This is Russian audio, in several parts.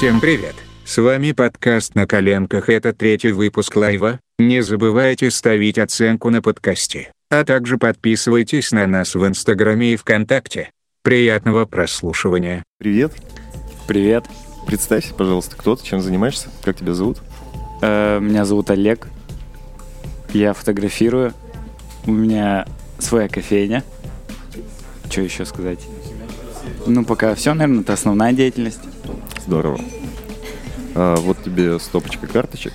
Всем привет! С вами подкаст «На коленках» это третий выпуск лайва. Не забывайте ставить оценку на подкасте, а также подписывайтесь на нас в Инстаграме и ВКонтакте. Приятного прослушивания. Привет. Привет. Представься, пожалуйста, кто ты, чем занимаешься, как тебя зовут? Э, меня зовут Олег. Я фотографирую. У меня своя кофейня. Что еще сказать? Ну, пока все, наверное, это основная деятельность. Здорово. А, вот тебе стопочка карточек.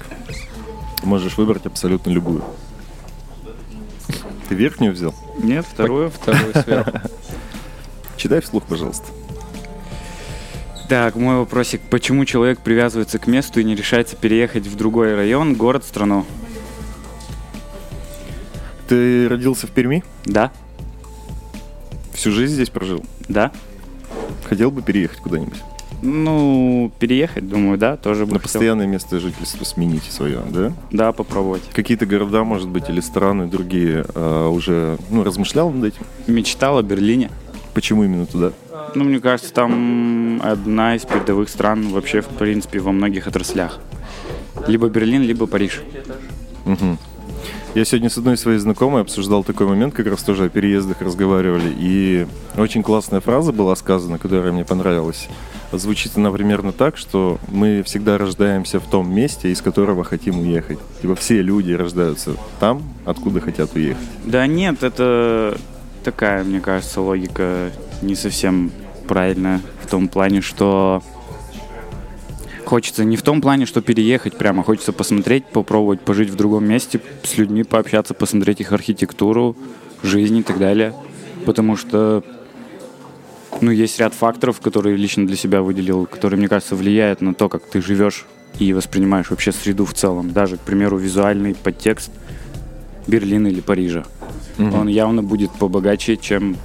Можешь выбрать абсолютно любую. Ты верхнюю взял? Нет, вторую. Вторую сверху. Читай вслух, пожалуйста. Так, мой вопросик. Почему человек привязывается к месту и не решается переехать в другой район, город, страну? Ты родился в Перми? Да? Всю жизнь здесь прожил? Да? Хотел бы переехать куда-нибудь? Ну, переехать, думаю, да, тоже бы На хотел. постоянное место жительства сменить свое, да? Да, попробовать. Какие-то города, может быть, или страны другие а, уже ну, размышлял над этим? Мечтал о Берлине. Почему именно туда? Ну, мне кажется, там одна из передовых стран вообще, в принципе, во многих отраслях. Либо Берлин, либо Париж. Мгм. Я сегодня с одной своей знакомой обсуждал такой момент, как раз тоже о переездах разговаривали, и очень классная фраза была сказана, которая мне понравилась. Звучит она примерно так, что мы всегда рождаемся в том месте, из которого хотим уехать. Типа все люди рождаются там, откуда хотят уехать. Да нет, это такая, мне кажется, логика не совсем правильная в том плане, что хочется не в том плане, что переехать прямо, хочется посмотреть, попробовать пожить в другом месте, с людьми пообщаться, посмотреть их архитектуру, жизнь и так далее. Потому что ну, есть ряд факторов, которые лично для себя выделил, которые, мне кажется, влияют на то, как ты живешь и воспринимаешь вообще среду в целом. Даже, к примеру, визуальный подтекст Берлина или Парижа. Он явно будет побогаче, чем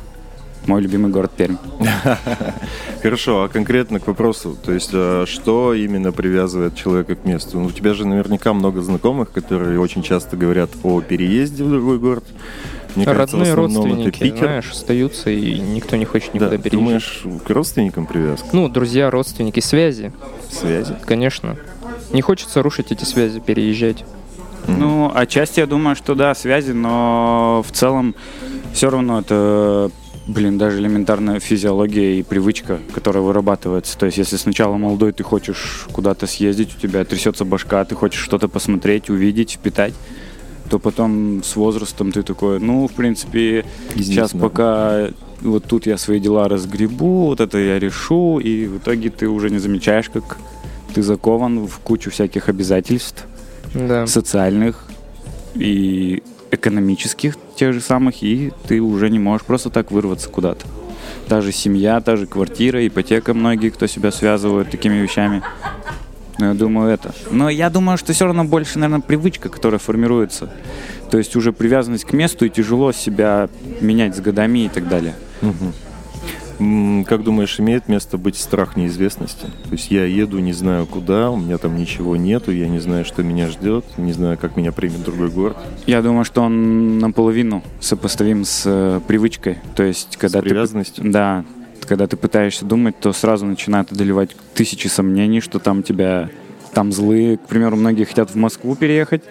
мой любимый город Пермь. Хорошо, а конкретно к вопросу, то есть а, что именно привязывает человека к месту? Ну, у тебя же наверняка много знакомых, которые очень часто говорят о переезде в другой город. Мне кажется, Родные это родственники, Питер. знаешь, остаются, и никто не хочет Да, никуда переезжать. думаешь, к родственникам привязка? Ну, друзья, родственники, связи, Связи? конечно. Не хочется рушить эти связи, переезжать. Ну, отчасти я думаю, что да, связи, но в целом все равно это, блин, даже элементарная физиология и привычка, которая вырабатывается. То есть, если сначала молодой ты хочешь куда-то съездить, у тебя трясется башка, ты хочешь что-то посмотреть, увидеть, впитать, то потом с возрастом ты такой, ну, в принципе, сейчас пока вот тут я свои дела разгребу, вот это я решу, и в итоге ты уже не замечаешь, как ты закован в кучу всяких обязательств Да. социальных и экономических тех же самых, и ты уже не можешь просто так вырваться куда-то. Та же семья, та же квартира, ипотека многие, кто себя связывают такими вещами. Ну, я думаю, это. Но я думаю, что все равно больше, наверное, привычка, которая формируется. То есть уже привязанность к месту, и тяжело себя менять с годами и так далее. М, Как думаешь, имеет место быть страх неизвестности? То есть я еду, не знаю куда, у меня там ничего нету, я не знаю, что меня ждет, не знаю, как меня примет другой город. Я думаю, что он наполовину сопоставим с э, привычкой. То есть, когда С ты привязанностью? Да, когда ты пытаешься думать, то сразу начинает одолевать тысячи сомнений, что там тебя там злые. К примеру, многие хотят в Москву переехать,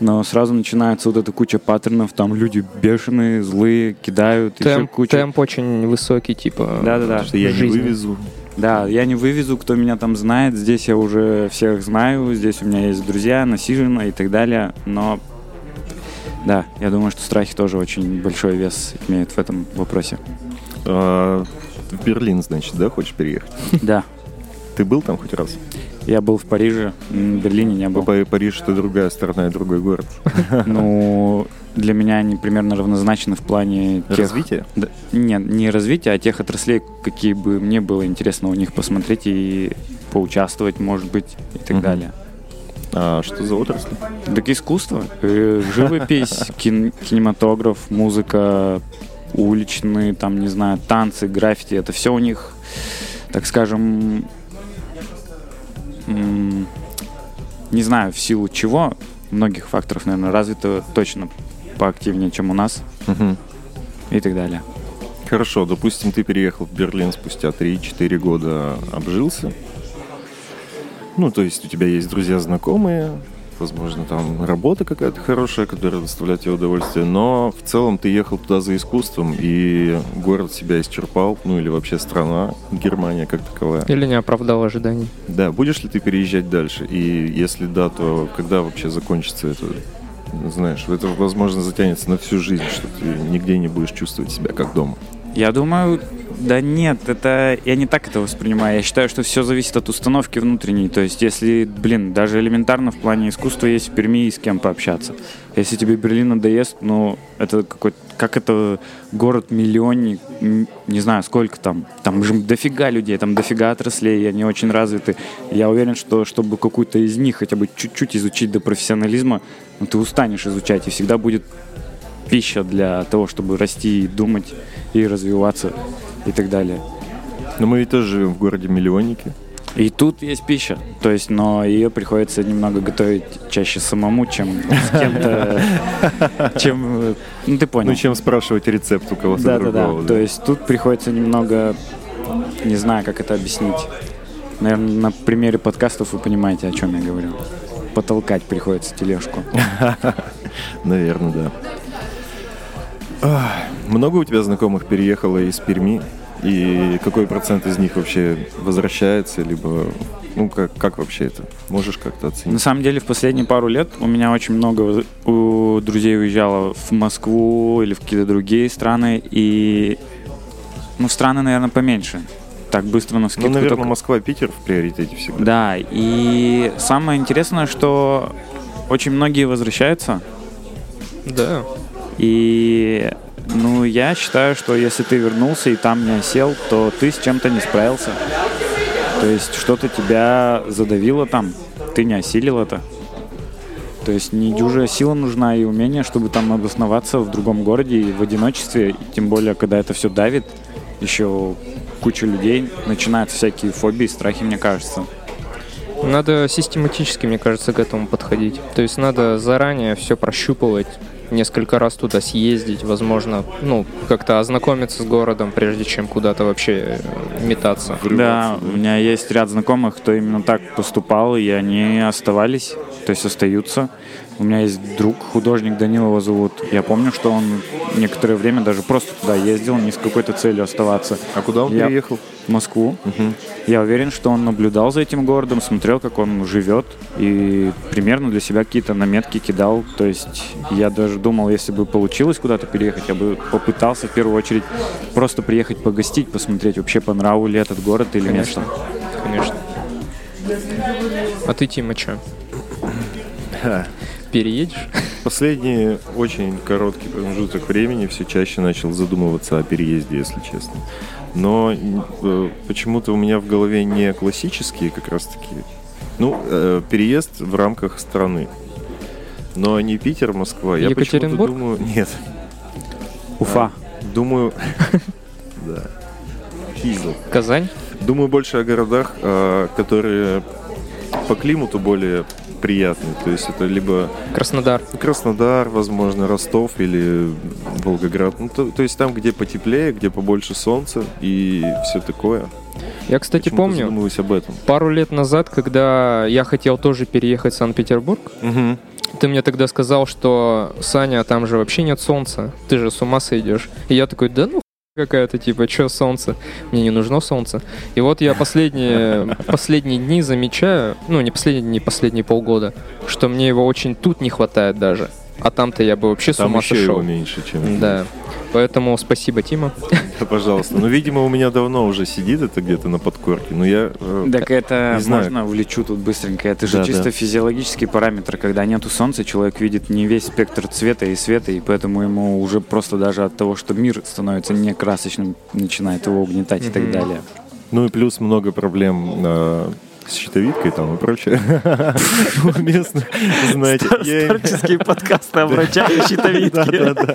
но сразу начинается вот эта куча паттернов, там люди бешеные, злые, кидают, еще Темп, куча. темп очень высокий, типа. Да-да-да. Что я не жизни. вывезу. Да, я не вывезу, кто меня там знает, здесь я уже всех знаю, здесь у меня есть друзья, насижено и так далее, но да, я думаю, что страхи тоже очень большой вес имеют в этом вопросе. В Берлин, значит, да, хочешь переехать? Да, Ты был там хоть раз? я был в Париже, в Берлине не был. Па- Париж это другая страна и другой город. Ну, для меня они примерно равнозначны в плане тех... Развитие? Да, нет, не развития, а тех отраслей, какие бы мне было интересно у них посмотреть и поучаствовать, может быть, и так Мгм. далее. А что за отрасли? Так искусство, э, живопись, кин- кинематограф, музыка, уличные, там, не знаю, танцы, граффити, это все у них, так скажем, не знаю, в силу чего, многих факторов, наверное, развито точно поактивнее, чем у нас Мгм. и так далее. Хорошо, допустим, ты переехал в Берлин спустя 3-4 года, обжился. Ну, то есть у тебя есть друзья, знакомые, возможно, там работа какая-то хорошая, которая доставляет тебе удовольствие, но в целом ты ехал туда за искусством, и город себя исчерпал, ну или вообще страна, Германия как таковая. Или не оправдал ожиданий. Да, будешь ли ты переезжать дальше? И если да, то когда вообще закончится это? Знаешь, это, возможно, затянется на всю жизнь, что ты нигде не будешь чувствовать себя как дома. Я думаю, да нет, это я не так это воспринимаю. Я считаю, что все зависит от установки внутренней. То есть, если, блин, даже элементарно в плане искусства есть в Перми и с кем пообщаться. Если тебе Берлин надоест, ну, это какой как это город-миллионник, не знаю, сколько там. Там же дофига людей, там дофига отраслей, они очень развиты. Я уверен, что чтобы какую-то из них хотя бы чуть-чуть изучить до профессионализма, ну, ты устанешь изучать, и всегда будет пища для того, чтобы расти и думать, и развиваться, и так далее. Но мы ведь тоже живем в городе-миллионнике. И тут есть пища, то есть, но ее приходится немного готовить чаще самому, чем с кем-то, чем, ну ты понял. Ну, чем спрашивать рецепт у кого-то да, да, другого. да. То есть тут приходится немного, не знаю, как это объяснить. Наверное, на примере подкастов вы понимаете, о чем я говорю. Потолкать приходится тележку. Наверное, да. Много у тебя знакомых переехало из Перми? И какой процент из них вообще возвращается, либо... Ну, как, как вообще это? Можешь как-то На оценить? самом деле, в последние пару лет у меня очень много у друзей уезжало в Москву или в какие-то другие страны. И, ну, страны, наверное, поменьше. Так быстро на Ну, скидку наверное, только- Москва, Питер в приоритете всегда. Да, и самое интересное, что очень многие возвращаются. Да. И, ну, я считаю, что если ты вернулся и там не осел, то ты с чем-то не справился. То есть что-то тебя задавило там, ты не осилил это. То есть не дюжая сила нужна и умение, чтобы там обосноваться в другом городе и в одиночестве, и тем более, когда это все давит, еще куча людей, начинаются всякие фобии, страхи, мне кажется. Надо систематически, мне кажется, к этому подходить. То есть надо заранее все прощупывать, несколько раз туда съездить, возможно, ну, как-то ознакомиться с городом, прежде чем куда-то вообще э, метаться. Да, у меня есть ряд знакомых, кто именно так поступал, и они оставались, то есть остаются. У меня есть друг, художник Данилова зовут. Я помню, что он некоторое время даже просто туда ездил, не с какой-то целью оставаться. А куда он Я- переехал? В Москву. Я уверен, что он наблюдал за этим городом, смотрел, как он живет, и примерно для себя какие-то наметки кидал. То есть я даже думал, если бы получилось куда-то переехать, я бы попытался в первую очередь просто приехать погостить, посмотреть, вообще по нраву ли этот город или Конечно. место. Конечно. А ты, Тима, чё? Переедешь? Последний очень короткий промежуток времени все чаще начал задумываться о переезде, если честно. Но э, почему-то у меня в голове не классические как раз таки. Ну, э, переезд в рамках страны. Но не Питер, Москва. Я почему-то думаю... Нет. Уфа. Думаю... Да. Кизел. Казань? Думаю больше о городах, э, которые по климату более приятные. То есть это либо Краснодар. Краснодар, возможно, Ростов или Волгоград. Ну, то, то есть там, где потеплее, где побольше солнца и все такое. Я, кстати, Почему-то помню, об этом. пару лет назад, когда я хотел тоже переехать в Санкт-Петербург, Мгм. ты мне тогда сказал, что Саня, там же вообще нет солнца, ты же с ума сойдешь. И я такой, да ну какая-то, типа, что солнце? Мне не нужно солнце. И вот я последние, последние дни замечаю, ну не последние дни, последние полгода, что мне его очень тут не хватает даже. А там-то я бы вообще с Там ума еще сошел. его меньше, чем Да. Поэтому спасибо, Тима. Да, пожалуйста. Ну, видимо, у меня давно уже сидит это где-то на подкорке. Но я... э, Так это Не знаю. можно влечу тут быстренько. Это же Да, чисто да. физиологический параметр. Когда нету солнца, человек видит не весь спектр цвета и света, и поэтому ему уже просто даже от того, что мир становится не красочным, начинает его угнетать и так далее. Ну и плюс много проблем э, с щитовидкой там и прочее. У местных, знаете, им- подкасты о врачах и Да, да, да.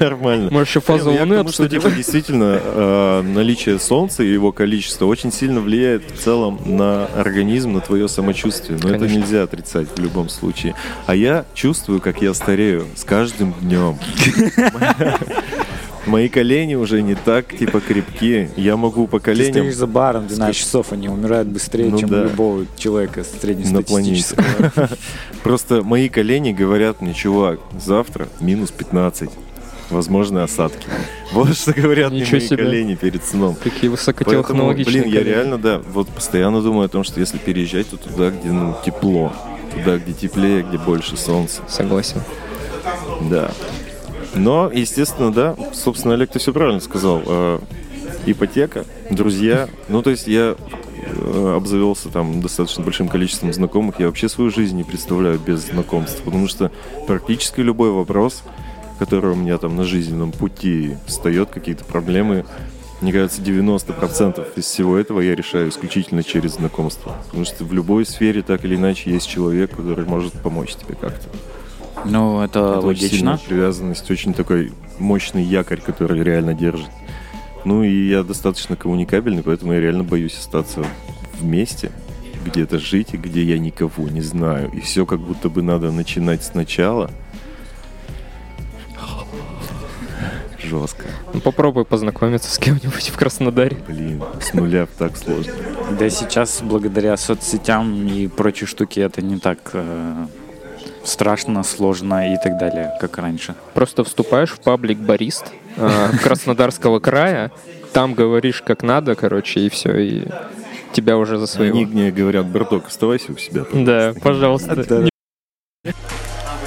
Нормально. Можешь еще фазу ну Луны типа, действительно, э, наличие солнца и его количество очень сильно влияет в целом на организм, на твое самочувствие. Но это нельзя отрицать в любом случае. А я чувствую, как я старею с каждым днем. Мои колени уже не так, типа, крепкие. Я могу по Ты коленям стоишь за баром 12 часов, они умирают быстрее, Ну чем да. у любого человека среднестатистического. Просто мои колени говорят мне, чувак, завтра минус 15. Возможно, осадки. Вот что говорят мне мои себе. колени перед сном. Какие Поэтому, высокотехнологичные. блин, я реально, да, вот постоянно думаю о том, что если переезжать, то туда, где, ну, тепло. Туда, где теплее, где больше солнца. Согласен. Да. Но, естественно, да, собственно, Олег, ты все правильно сказал. Э, ипотека, друзья. Ну, то есть я э, обзавелся там достаточно большим количеством знакомых. Я вообще свою жизнь не представляю без знакомств, потому что практически любой вопрос, который у меня там на жизненном пути встает, какие-то проблемы, мне кажется, 90% из всего этого я решаю исключительно через знакомство. Потому что в любой сфере так или иначе есть человек, который может помочь тебе как-то. Ну, это, Это очень логично. сильная привязанность, очень такой мощный якорь, который реально держит. Ну и я достаточно коммуникабельный, поэтому я реально боюсь остаться вместе, где-то жить, и где я никого не знаю. И все как будто бы надо начинать сначала. Жестко. Ну, попробуй познакомиться с кем-нибудь в Краснодаре. Блин, с нуля так сложно. Да сейчас благодаря соцсетям и прочей штуке это не так э, страшно, сложно и так далее, как раньше. Просто вступаешь в паблик барист э, Краснодарского края, там говоришь как надо, короче, и все, и тебя уже за своего. Они мне говорят, браток, оставайся у себя. Да, пожалуйста.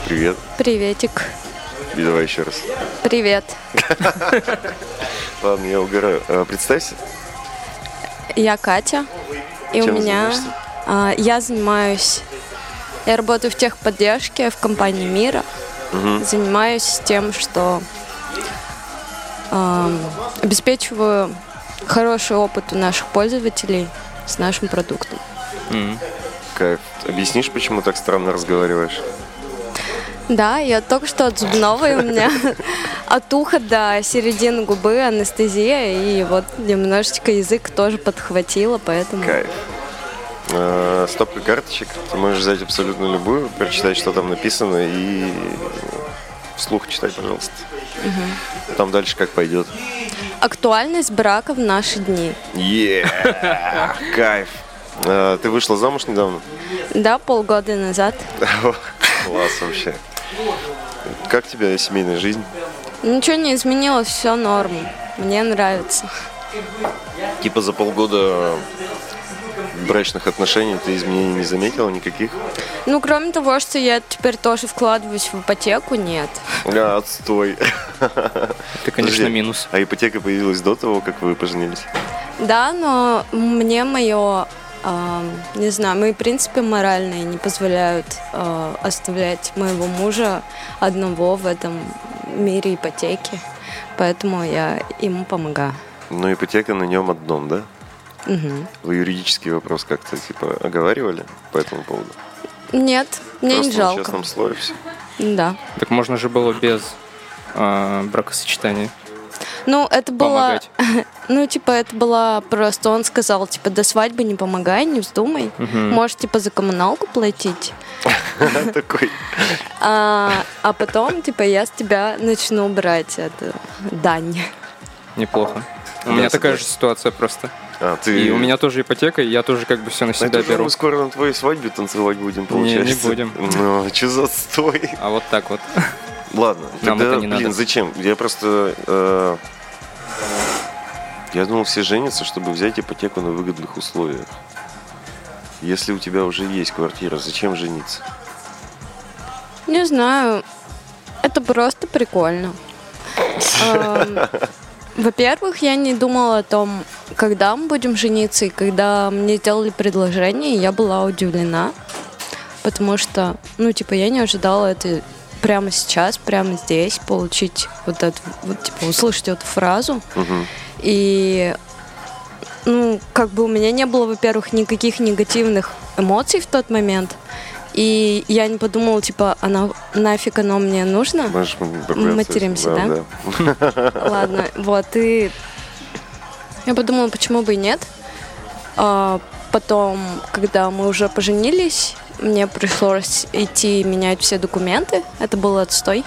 Привет. Приветик. И давай еще раз. Привет. Ладно, я угораю. А, Представься. Я Катя. И у меня а, я занимаюсь. Я работаю в техподдержке в компании Мира. Занимаюсь тем, что ам, обеспечиваю хороший опыт у наших пользователей с нашим продуктом. Кайф. Объяснишь, почему так странно разговариваешь? Да, я только что от зубного, и у меня от уха до середины губы анестезия, и вот немножечко язык тоже подхватило, поэтому... Кайф. Э, Стопка карточек. Ты можешь взять абсолютно любую, прочитать, что там написано, и вслух читай, пожалуйста. Там дальше как пойдет. Актуальность брака в наши дни. Е, Кайф. Э, Ты вышла замуж недавно? Да, полгода назад. Класс вообще. Как тебе семейная жизнь? Ничего не изменилось, все норм. Мне нравится. Типа за полгода брачных отношений ты изменений не заметила никаких? Ну, кроме того, что я теперь тоже вкладываюсь в ипотеку, нет. А, отстой. Это, конечно, Подожди. минус. А ипотека появилась до того, как вы поженились? Да, но мне мое, не знаю, мои принципы моральные не позволяют а, оставлять моего мужа одного в этом мире ипотеки. Поэтому я ему помогаю. Но ипотека на нем одном, да? Мгм. Вы юридический вопрос как-то типа оговаривали по этому поводу? Нет, мне Просто не на жалко. честном слове все. Да. Так можно же было без а, бракосочетания Ну, это было... помогать. Ну, типа, это было просто... Он сказал, типа, до свадьбы не помогай, не вздумай. Мгм. Можешь, типа, за коммуналку платить. Такой. А, а потом, типа, я с тебя начну брать это дань. Неплохо. У меня такая же ситуация просто. А, ты... И у меня тоже ипотека, и я тоже как бы все на Ну, себя это же беру. мы скоро на твоей свадьбе танцевать будем, Не, получается. не будем. Ну, что за отстой? А вот так вот. Ладно, Нам тогда, это не блин, надо. зачем? Я просто... э, я думал, все женятся, чтобы взять ипотеку на выгодных условиях. Если у тебя уже есть квартира, зачем жениться? Не знаю. Это просто прикольно. Во-первых, я не думала о том, когда мы будем жениться, и когда мне сделали предложение, я была удивлена, потому что, ну, типа, я не ожидала это прямо сейчас, прямо здесь получить вот эту, вот, типа, услышать эту фразу. Мгм. И, ну, как бы у меня не было, во-первых, никаких негативных эмоций в тот момент. И я не подумала, типа, она нафиг оно мне нужно. Можешь материмся, да? Ладно, вот, и я подумала, почему бы и нет. А потом, когда мы уже поженились, мне пришлось идти менять все документы. Это был отстой.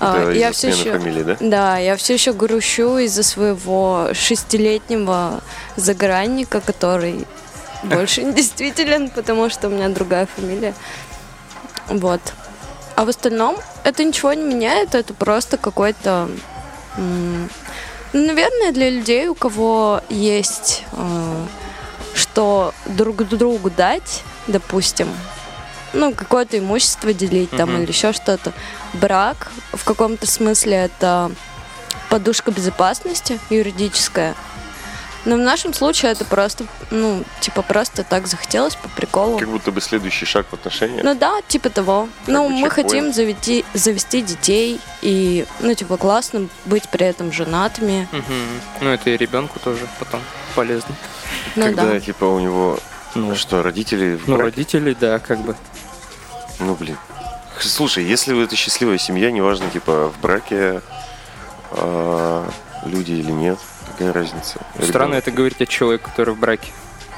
А, Это я все еще... фамилии, да? Да, я все еще грущу из-за своего шестилетнего загранника, который больше не действителен, потому что у меня другая фамилия. Вот. А в остальном это ничего не меняет, это просто какой-то... Наверное, для людей, у кого есть э, что друг другу дать, допустим, ну, какое-то имущество делить там или еще что-то. Брак в каком-то смысле это подушка безопасности юридическая. Но в нашем случае это просто, ну, типа просто так захотелось по приколу. Как будто бы следующий шаг в отношениях. Ну да, типа того. ну, бы мы чекпоинт. хотим завести, завести детей и, ну, типа, классно быть при этом женатыми. Мгм. Ну, это и ребенку тоже потом полезно. Ну Когда, да. типа, у него Ну, что, родители в ну, родители, да, как бы. Ну, блин. Слушай, если вы это счастливая семья, неважно, типа, в браке а, люди или нет, какая разница? Странно это говорить о человеке, который в браке.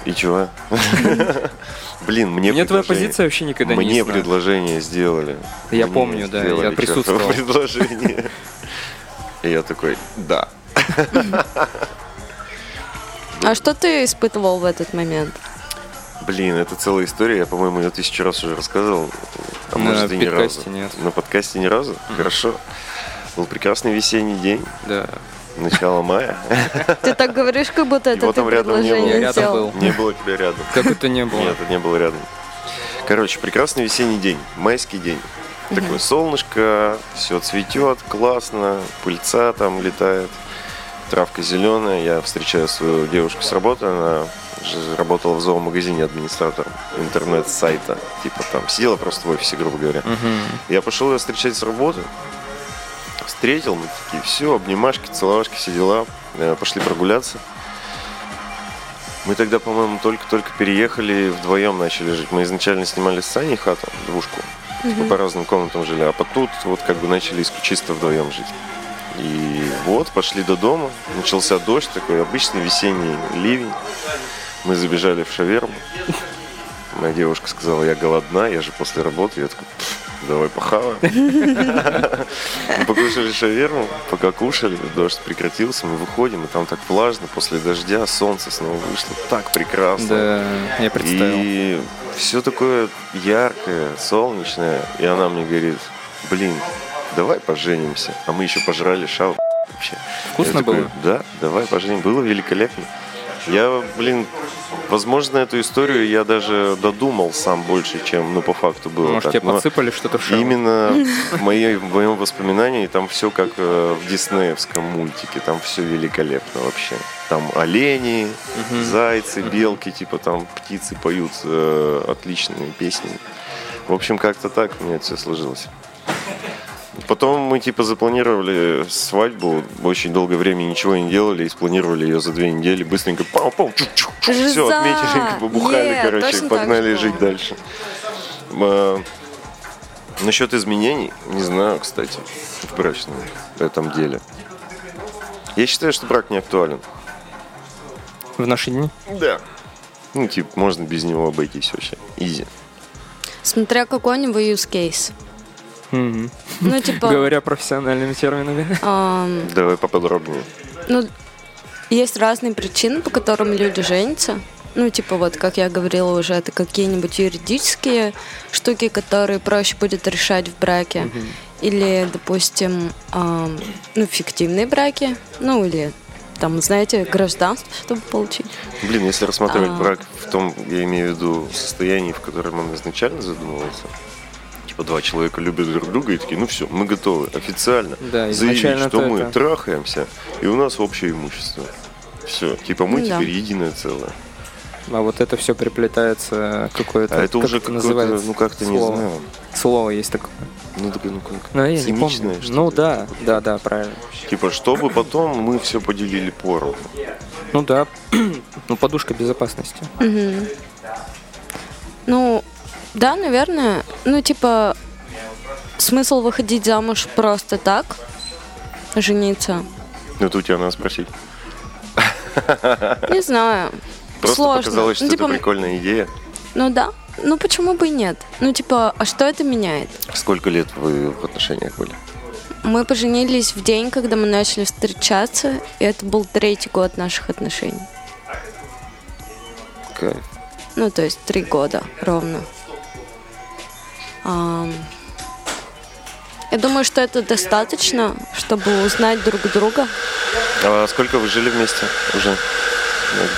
И чего? Блин, мне Мне твоя позиция вообще никогда не Мне предложение сделали. Я помню, да, я присутствовал. предложение. И я такой, да. А что ты испытывал в этот момент? Блин, это целая история. Я, по-моему, ее тысячу раз уже рассказывал. А На может и ни разу. подкасте нет. На подкасте ни разу? Хорошо. Был прекрасный весенний день, Да. Начало мая. Ты так говоришь, как будто это Его ты там рядом не было. рядом был. Не было тебя рядом. Как это не было. Нет, это не было рядом. Короче, прекрасный весенний день, майский день. Такое солнышко, все цветет, классно, пыльца там летает, травка зеленая. Я встречаю свою девушку с работы, она работала в зоомагазине администратором интернет-сайта. Типа там сидела просто в офисе, грубо говоря. Я пошел ее встречать с работы. Встретил, мы такие, все, обнимашки, целовашки, все дела. Э, Пошли прогуляться. Мы тогда, по-моему, только-только переехали, вдвоем начали жить. Мы изначально снимали с Саней хату, двушку. Типа по разным комнатам жили. А потом вот как бы начали иск- чисто вдвоем жить. И вот, пошли до дома. Начался дождь, такой обычный весенний ливень. Мы забежали в шаверму. Моя девушка сказала, я голодна, я же после работы. Я такой, «Пф, давай похаваем. Мы покушали шаверму, пока кушали, дождь прекратился, мы выходим, и там так влажно, после дождя солнце снова вышло, так прекрасно. Да, я представил. И все такое яркое, солнечное. И она мне говорит, блин, давай поженимся. А мы еще пожрали шау вообще. Вкусно Я такой, было? Да, давай поженим. Было великолепно. Я, блин, возможно, эту историю я даже додумал сам больше, чем, ну, по факту было. Может, так. тебе Но подсыпали что-то в шею? Именно в, моей, в моем воспоминании там все как э, в диснеевском мультике. Там все великолепно вообще. Там олени, зайцы, белки, типа там птицы поют э, отличными песнями. В общем, как-то так у меня это все сложилось. Потом мы типа запланировали свадьбу, очень долгое время ничего не делали и спланировали ее за две недели, быстренько пау пау все Жиза! отметили, побухали, Е, короче, погнали жить дальше. А, Насчет изменений, не знаю, кстати, в брачном этом деле. Я считаю, что брак не актуален. В наши дни? Да. Ну, типа, можно без него обойтись вообще. Изи. Смотря какой у него use case. Ну, типа, Говоря профессиональными терминами. ам, Давай поподробнее. ну, есть разные причины, по которым люди женятся. Ну, типа, вот, как я говорила уже, это какие-нибудь юридические штуки, которые проще будет решать в браке. Или, допустим, ам, ну, фиктивные браки. Ну, или, там, знаете, гражданство, чтобы получить. Блин, если рассматривать А. брак в том, я имею в виду состоянии, в котором он изначально задумывался, типа два человека любят друг друга и такие, ну все, мы готовы официально Да, заявить, что то мы это- трахаемся, и у нас общее имущество. Все, типа мы Ну да. теперь единое целое. А вот это все приплетается какое-то... А это как уже это какое-то, называется? ну как-то не знаю. Слово есть такое. Ну, такое, ну как, Ну, я не помню. Ну да, да, да, правильно. Типа, чтобы потом мы все поделили поровну. Ну да, ну подушка безопасности. Мгм. Ну, да, наверное. Ну, типа, смысл выходить замуж просто так, жениться. Ну, у тебя надо спросить. Не знаю. Просто Сложно. показалось, что Ну, типа, это прикольная идея. Ну да. Ну почему бы и нет? Ну типа, а что это меняет? Сколько лет вы в отношениях были? Мы поженились в день, когда мы начали встречаться, и это был третий год наших отношений. Кайф. Ну, то есть три года ровно. Я думаю, что это достаточно, чтобы узнать друг друга. А сколько вы жили вместе уже?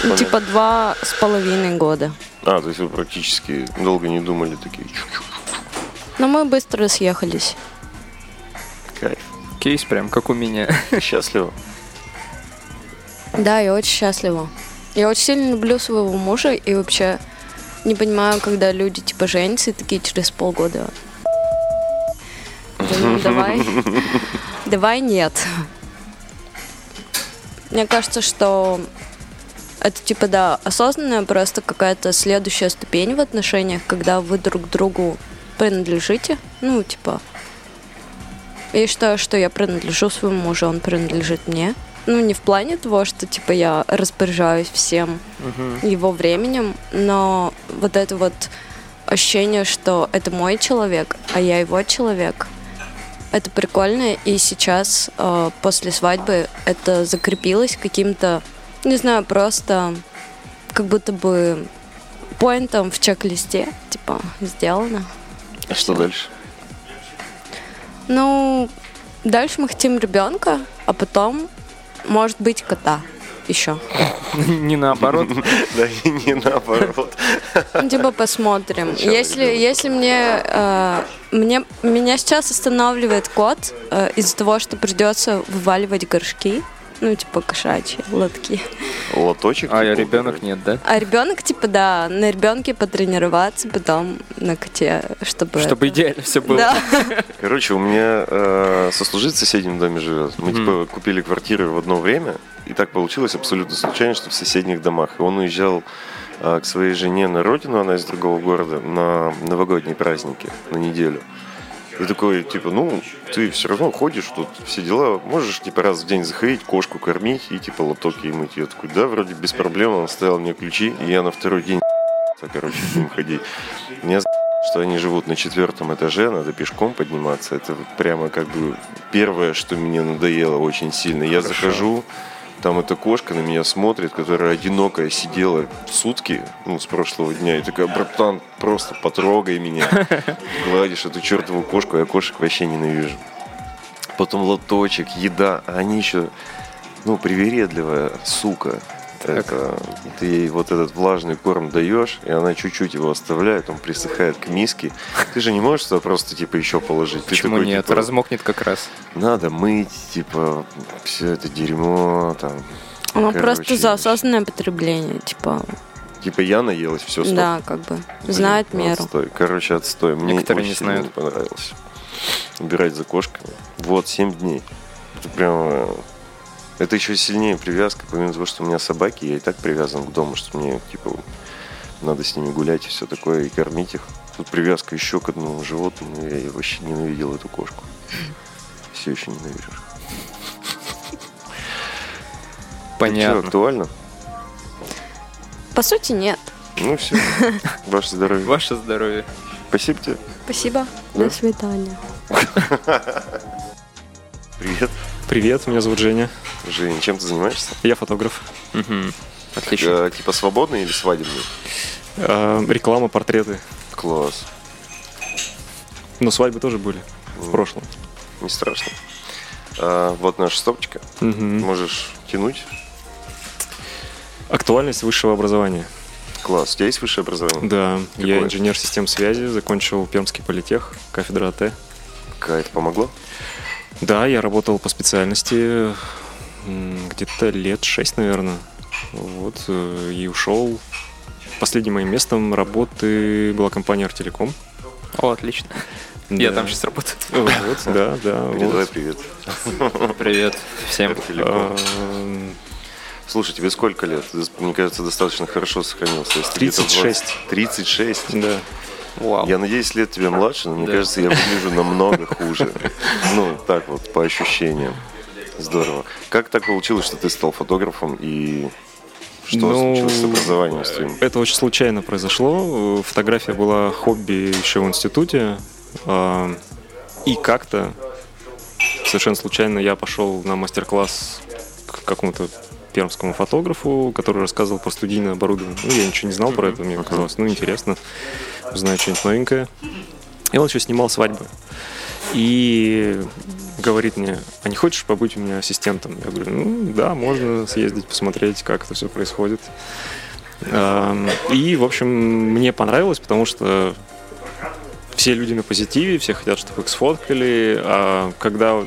Ну. Типа два с половиной года. А, то есть вы практически долго не думали такие. Но мы быстро съехались. Кайф. Кейс прям, как у меня. Счастливо. Да, я очень счастлива. Я очень сильно люблю своего мужа и вообще не понимаю, когда люди типа женятся и такие через полгода. Да ну давай. Давай нет. Мне кажется, что это типа, да, осознанная просто какая-то следующая ступень в отношениях, когда вы друг другу принадлежите. Ну, типа, я считаю, что я принадлежу своему мужу, он принадлежит мне. Ну, не в плане того, что, типа, я распоряжаюсь всем его временем, но вот это вот ощущение, что это мой человек, а я его человек, это прикольно. И сейчас, э, после свадьбы, это закрепилось каким-то, не знаю, просто как будто бы поинтом в чек-листе, типа, сделано. А что дальше? Ну, дальше мы хотим ребенка, а потом, может быть, кота еще. Не наоборот. Да, и не наоборот. Ну, типа посмотрим. Если, если мне, э, мне меня сейчас останавливает кот э, из-за того, что придется вываливать горшки, ну типа кошачьи лотки. Лоточек. А я типа, ребенок нет, да? А ребенок типа да, на ребенке потренироваться, потом на коте, чтобы. Чтобы это- идеально все было. Да. Короче, у меня э, сослуживец в соседнем доме живет. Мы типа купили квартиры в одно время, и так получилось абсолютно случайно, что в соседних домах. И он уезжал э, к своей жене на родину, она из другого города, на новогодние праздники, на неделю. И такой, типа, ну, ты все равно ходишь, тут все дела, можешь, типа, раз в день заходить, кошку кормить и, типа, лоток ей мыть. Я такой, да, вроде без проблем, он оставил мне ключи, и я на второй день, короче, к ним ходить. Меня что они живут на четвертом этаже, надо пешком подниматься. Это прямо как бы первое, что мне надоело очень сильно. Я захожу, там эта кошка на меня смотрит, которая одинокая сидела сутки, ну, с прошлого дня, и такая, братан, просто потрогай меня. Гладишь эту чертову кошку, я кошек вообще ненавижу. Потом лоточек, еда, а они еще, ну, привередливая сука. Это, ты ей вот этот влажный корм даешь, и она чуть-чуть его оставляет, он присыхает к миске. Ты же не можешь туда просто типа еще положить. Ты Почему такой, нет? типа, Размокнет как раз. Надо мыть, типа, все это дерьмо, там. Оно Короче, просто за осознанное потребление, типа, Типа я наелась, все, стоп. да, как бы, знает Блин, меру. Отстой. Короче, отстой. Мне Некоторые очень не знают. не понравилось. Убирать за кошками. Вот, 7 дней. Это прям... Это еще сильнее привязка, помимо того, что у меня собаки, я и так привязан к дому, что мне, типа, надо с ними гулять и все такое, и кормить их. Тут привязка еще к одному животному, я вообще ненавидел эту кошку. Все еще ненавижу. Что, Понятно. актуально? По сути, нет. Ну все. Ваше здоровье. Ваше здоровье. Спасибо тебе. Спасибо. Да? До свидания. Привет. Привет, меня зовут Женя. Жень, чем ты занимаешься? Я фотограф. Мгм. Отлично. Э, типа свободный или свадебный? Э, реклама, портреты. Класс. Но свадьбы тоже были в прошлом. Не страшно. А, вот наша стопочка. Мгм. Можешь тянуть. Актуальность высшего образования. Класс. У тебя есть высшее образование? Да, я Какое? инженер систем связи, закончил Пермский политех, кафедра АТ. Кайф, помогло? Да, я работал по специальности где-то лет шесть, наверное. Вот, э, и ушел. Последним моим местом работы была компания Артелеком. О, отлично. Я Да. там сейчас работаю. Вот, да, да. Передавай привет. Привет всем. Эм, Слушай, тебе сколько лет? Мне кажется, достаточно хорошо сохранился. Если где-то 36. 20. 36? Да. Вау. Я надеюсь, лет тебе младше, но мне Да. кажется, я выгляжу намного хуже. Ну, так вот, по ощущениям. Здорово. Как так получилось, что ты стал фотографом и что Ну, случилось с образованием с твоим? Это очень случайно произошло. Фотография была хобби еще в институте. И как-то совершенно случайно я пошел на мастер-класс к какому-то пермскому фотографу, который рассказывал про студийное оборудование. Ну, я ничего не знал про это, мне показалось, ну, интересно, узнать что-нибудь новенькое. И он еще снимал свадьбы. И говорит мне, а не хочешь побыть у меня ассистентом? Я говорю, ну да, можно съездить, посмотреть, как это все происходит. Эм, И, в общем, мне понравилось, потому что все люди на позитиве, все хотят, чтобы их сфоткали, а когда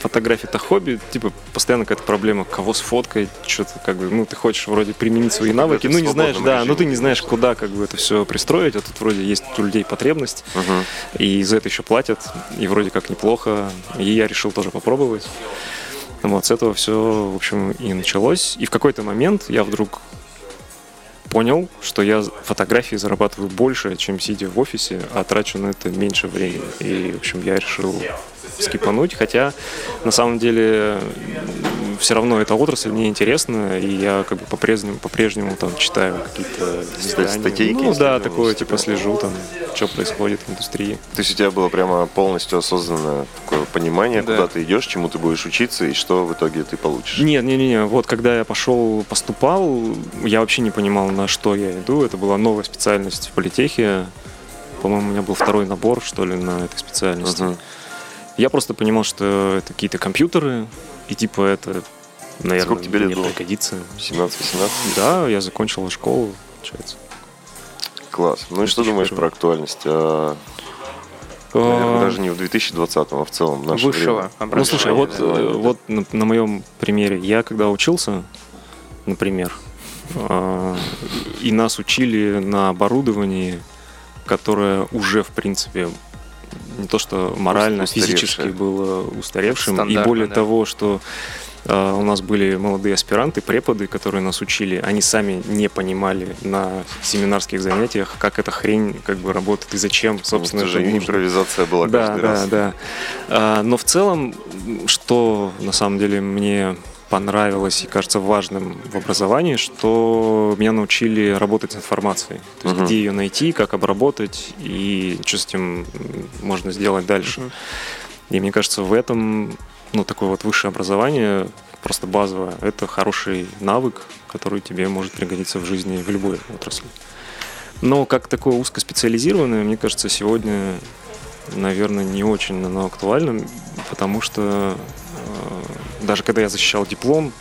фотография это хобби, типа постоянно какая-то проблема, кого сфоткать, что-то как бы, ну ты хочешь вроде применить свои навыки, ну не знаешь, да, ну ты не знаешь, куда как бы это все пристроить, а тут вроде есть у людей потребность, Мгм. и за это еще платят, и вроде как неплохо, и я решил тоже попробовать. Вот, с этого все, в общем, и началось. И в какой-то момент я вдруг понял, что я фотографии зарабатываю больше, чем сидя в офисе, а трачу на это меньше времени. И, в общем, я решил скипануть, хотя на самом деле все равно эта отрасль мне интересна, и я как бы по-прежнему, по-прежнему там читаю какие-то статейки, Ну да, такое, типа слежу там, что происходит в индустрии. То есть у тебя было прямо полностью осознанное такое понимание, Да. куда ты идешь, чему ты будешь учиться и что в итоге ты получишь. Нет, не, не, не. Вот когда я пошел, поступал, я вообще не понимал, на что я иду. Это была новая специальность в политехе. По-моему, у меня был второй набор, что ли, на этой специальности. Мгм. Я просто понимал, что это какие-то компьютеры, и типа это, наверное, Сколько тебе лет мне было? пригодится. 17-18? Да, я закончил школу, получается. Класс. Ну и что думаешь про актуальность? А, наверное, А, даже не в 2020, а в целом в наше Высшего время. Ну, слушай, вот, образования, э, да. вот на, на моем примере. Я когда учился, например, а, и нас учили на оборудовании, которое уже, в принципе, не то что морально, физически было устаревшим. И более да. того, что а, у нас были молодые аспиранты, преподы, которые нас учили, они сами не понимали на семинарских занятиях, как эта хрень как бы работает и зачем, собственно, Ну, это же нужно. импровизация была Да, каждый да, раз. да. А, но в целом, что на самом деле мне понравилось и кажется важным в образовании, что меня научили работать с информацией. То есть Мгм. где ее найти, как обработать и что с этим можно сделать дальше. И мне кажется, в этом ну, такое вот высшее образование, просто базовое, это хороший навык, который тебе может пригодиться в жизни в любой отрасли. Но как такое узкоспециализированное, мне кажется, сегодня, наверное, не очень оно актуально, потому что даже когда я защищал диплом,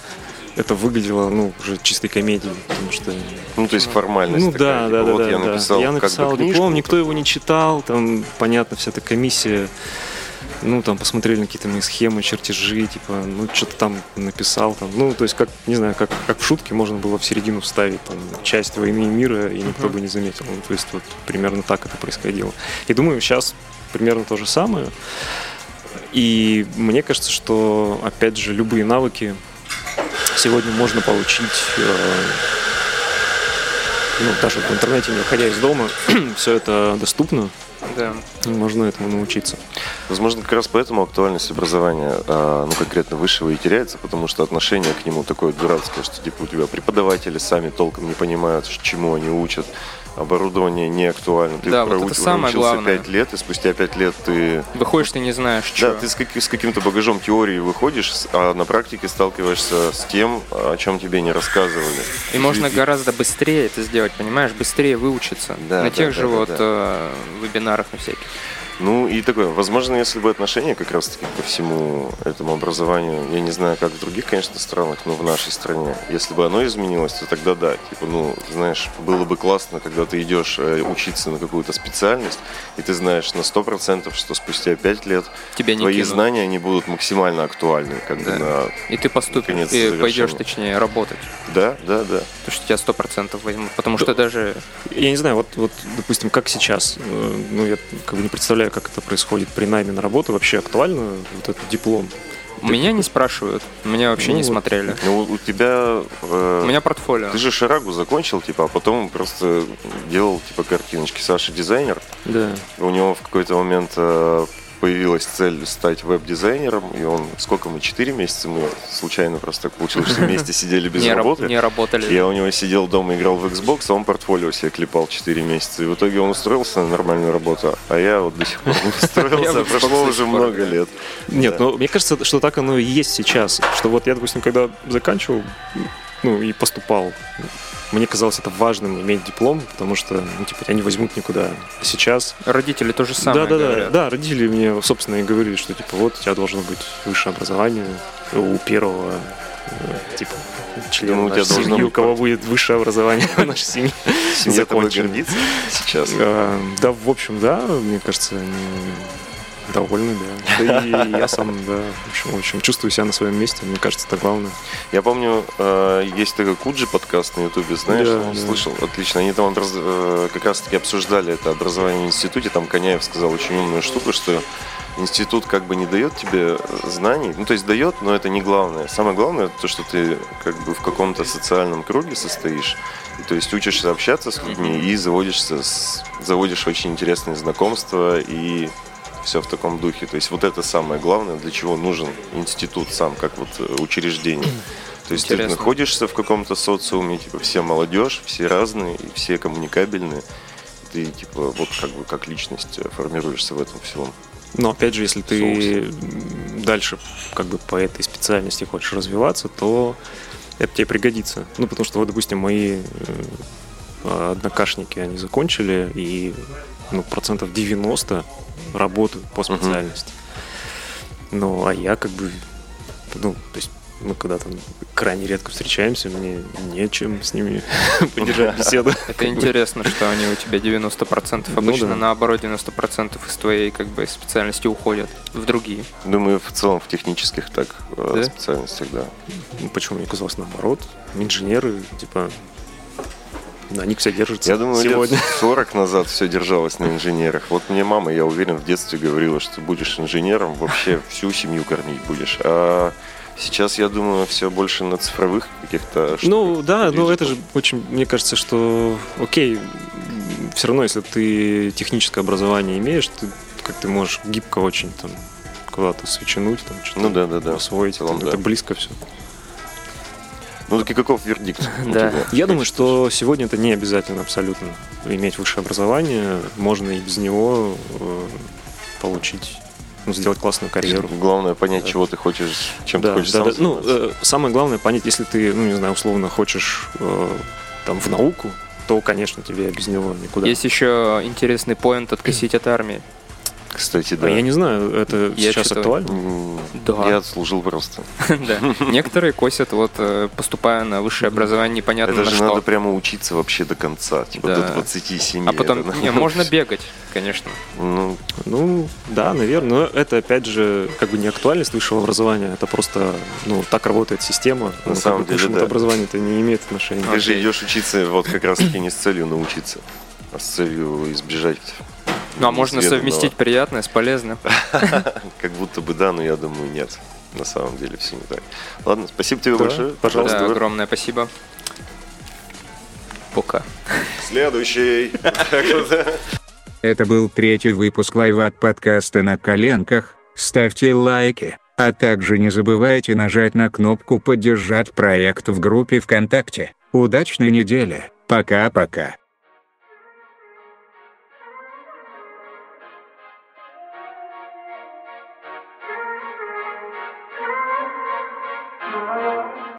это выглядело, ну, уже чистой комедией, потому что Ну, то есть формальность ну такая, да, типа, да, вот да, я да. написал, я как бы написал диплом, никто его не читал, там, понятно, вся эта комиссия, ну, там, посмотрели на какие-то мои схемы, чертежи, типа, ну, что-то там написал, там, ну, то есть, как, не знаю, как, как в шутке можно было в середину вставить, там, часть войны и мира, и никто бы не заметил, ну, то есть, вот, примерно так это происходило. И думаю, сейчас примерно то же самое, и мне кажется, что, опять же, любые навыки сегодня можно получить э, ну, даже в интернете, не выходя из дома, все это доступно, Да. и можно этому научиться. Возможно, как раз поэтому актуальность образования, а, ну, конкретно высшего и теряется, потому что отношение к нему такое дурацкое, что, типа, у тебя преподаватели сами толком не понимают, чему они учат, оборудование не актуально. Ты Да, вот это самое главное. 5 лет, и спустя 5 лет ты... Выходишь, ты не знаешь, Да, что. ты с, каки- с каким-то багажом теории выходишь, а на практике сталкиваешься с тем, о чем тебе не рассказывали. И можно гораздо быстрее это сделать, понимаешь? Быстрее выучиться. Да, на да, тех да, же да, вот да. э, вебинарах на всяких. Ну и такое, возможно, если бы отношение как раз-таки ко всему этому образованию, я не знаю, как в других, конечно, странах, но в нашей стране, если бы оно изменилось, то тогда да, типа, ну, знаешь, было бы классно, когда ты идешь э, учиться на какую-то специальность, и ты знаешь на 100%, что спустя 5 лет Тебя не твои кинут. знания, они будут максимально актуальны, как бы Да. на... И ты поступишь, и завершения. пойдешь, точнее, работать. Да, да, да. Потому что тебя сто процентов возьмут. Потому что даже Я не знаю, вот, вот допустим, как сейчас, э, ну, я как бы не представляю, как это происходит при найме на работу, вообще актуально вот этот диплом? меня не спрашивают, меня вообще Ну не смотрели. Ну, у тебя... э, У меня портфолио. Ты же шарагу закончил, типа, а потом просто делал, типа, картиночки. Саша дизайнер, Да. У него в какой-то момент э, появилась цель стать веб-дизайнером, и он, сколько мы, 4 месяца, мы случайно просто так получилось, что вместе сидели без не, работы. не работали. Я у него сидел дома, играл в Xbox, а он портфолио себе клепал 4 месяца. И в итоге он устроился на нормальную работу, а я вот до сих пор не устроился. Прошло уже много лет. Нет, но мне кажется, что так оно и есть сейчас. Что вот я, допустим, когда заканчивал, ну, и поступал, мне казалось это важным иметь диплом, потому что, ну, типа, тебя не возьмут никуда. Сейчас... Родители то же самое да, да, да, говорят. да, родители мне, собственно, и говорили, что, типа, вот, у тебя должно быть высшее образование у первого, э, типа, члена у тебя семьи, у быть кого будет высшее образование в нашей семье. Семья закончена. сейчас. А, Да, в общем, да, мне кажется, они довольны, да. Да и я сам, да, в общем, в общем, чувствую себя на своем месте, мне кажется, это главное. Я помню, э, есть такой Куджи подкаст на Ютубе, знаешь, Да, да. слышал, отлично. Они там раз- э, как раз-таки обсуждали это образование в институте, там Коняев сказал очень умную штуку, что институт как бы не дает тебе знаний, ну то есть дает, но это не главное. Самое главное то, что ты как бы в каком-то социальном круге состоишь, и, то есть учишься общаться с людьми и заводишься, с- заводишь очень интересные знакомства и все в таком духе. То есть вот это самое главное, для чего нужен институт сам, как вот э, учреждение. То есть ты Интересно. находишься в каком-то социуме, типа все молодежь, все разные, и все коммуникабельные. Ты типа вот как бы как личность э, формируешься в этом всем. Но опять же, если ты м, дальше как бы по этой специальности хочешь развиваться, то это тебе пригодится. Ну, потому что, вот, допустим, мои э, однокашники, они закончили, и ну, процентов 90 работают по специальности. Ну, а я как бы, ну, то есть мы когда там крайне редко встречаемся, мне нечем с ними поддержать беседу. Это интересно, что они у тебя 90%. Ну Обычно да. наоборот 90% из твоей как бы специальности уходят в другие. Думаю, в целом в технических так э, Да? специальностях, да. Ну, Почему мне казалось наоборот? Инженеры, типа, на них все держится Я думаю, сегодня. лет 40 назад все держалось на инженерах. Вот мне мама, я уверен, в детстве говорила, что будешь инженером, вообще всю семью кормить будешь. А сейчас, я думаю, все больше на цифровых каких-то штуках Ну да, но движется. это же очень, мне кажется, что окей, все равно, если ты техническое образование имеешь, ты как ты можешь гибко очень там куда-то свечануть, там что-то Ну да, да, да. освоить, целом, там, да. это близко все. Ну так и каков вердикт? Да. Я думаю, что сегодня это не обязательно абсолютно иметь высшее образование, можно и без него э, получить, ну, сделать классную карьеру. Главное понять, Да. чего ты хочешь, чем Да, ты хочешь да, сам да. Ну, э, самое главное понять, если ты, ну, не знаю, условно хочешь э, там в науку, то, конечно, тебе без него никуда. Есть еще интересный поинт откосить от армии. Кстати, А да. я не знаю, это Я сейчас что-то- актуально? Да. Я отслужил просто. Да. Некоторые косят, вот э, поступая на высшее образование, непонятно Это же надо прямо учиться вообще до конца, типа до 27. А потом, не, можно бегать, конечно. Ну, Ну, да, наверное. Но это, опять же, как бы не актуальность высшего образования. Это просто, ну, так работает система. На Ну, самом деле, высшему да. образованию это не имеет отношения. ты же идешь учиться вот как раз таки не с целью научиться, а с целью избежать. Ну, а можно совместить приятное с полезным. Как будто бы да, но я думаю нет. На самом деле все не так. Ладно, спасибо тебе большое. пожалуйста. Огромное спасибо. Пока. Следующий. Это был третий выпуск лайва от подкаста на коленках. Ставьте лайки, а также не забывайте нажать на кнопку «Поддержать проект» в группе ВКонтакте. Удачной недели. Пока-пока.